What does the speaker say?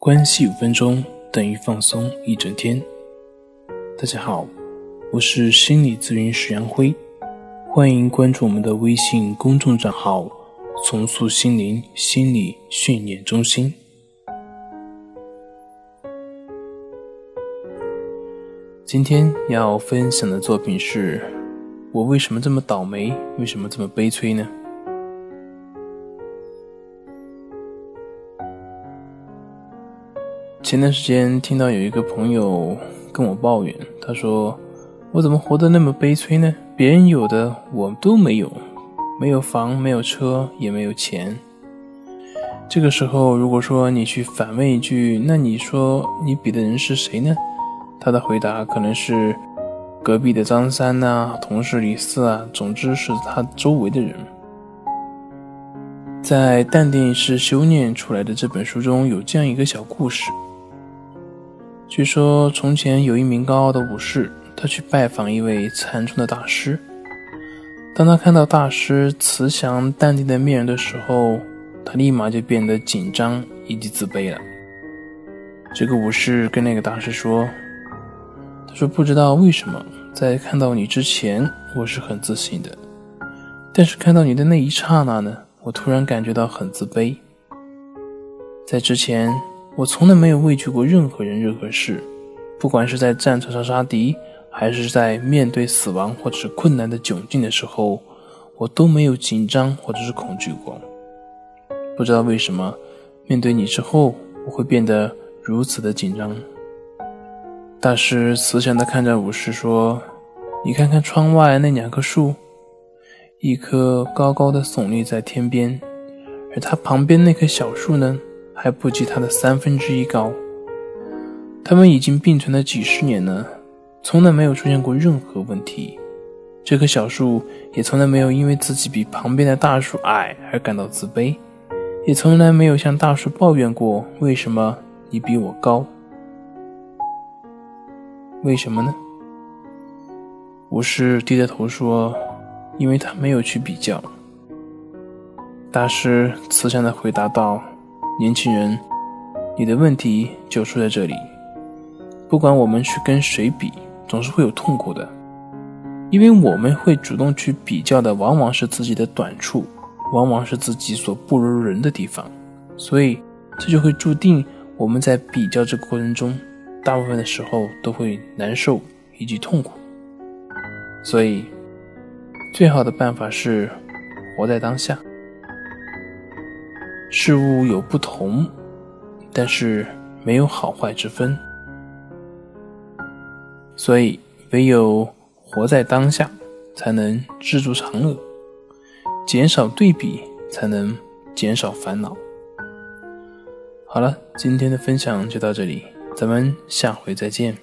关系五分钟等于放松一整天。大家好，我是心理咨询师杨辉，欢迎关注我们的微信公众账号“重塑心灵心理训练中心”。今天要分享的作品是：我为什么这么倒霉？为什么这么悲催呢？前段时间听到有一个朋友跟我抱怨，他说：“我怎么活得那么悲催呢？别人有的我都没有，没有房，没有车，也没有钱。”这个时候，如果说你去反问一句：“那你说你比的人是谁呢？”他的回答可能是隔壁的张三呐，同事李四啊，总之是他周围的人。在《淡定是修炼出来的》这本书中有这样一个小故事。据说从前有一名高傲的武士，他去拜访一位禅宗的大师。当他看到大师慈祥淡定的面容的时候，他立马就变得紧张以及自卑了。这个武士跟那个大师说：“他说不知道为什么，在看到你之前我是很自信的，但是看到你的那一刹那呢，我突然感觉到很自卑。在之前。”我从来没有畏惧过任何人、任何事，不管是在战场上杀敌，还是在面对死亡或者是困难的窘境的时候，我都没有紧张或者是恐惧过。不知道为什么，面对你之后，我会变得如此的紧张。大师慈祥地看着武士说：“你看看窗外那两棵树，一棵高高的耸立在天边，而它旁边那棵小树呢？”还不及它的三分之一高。他们已经并存了几十年了，从来没有出现过任何问题。这棵小树也从来没有因为自己比旁边的大树矮而感到自卑，也从来没有向大树抱怨过为什么你比我高。为什么呢？武士低着头说：“因为他没有去比较。”大师慈祥地回答道。年轻人，你的问题就出在这里。不管我们去跟谁比，总是会有痛苦的，因为我们会主动去比较的，往往是自己的短处，往往是自己所不如人的地方，所以这就会注定我们在比较这个过程中，大部分的时候都会难受以及痛苦。所以，最好的办法是活在当下。事物有不同，但是没有好坏之分，所以唯有活在当下，才能知足常乐，减少对比，才能减少烦恼。好了，今天的分享就到这里，咱们下回再见。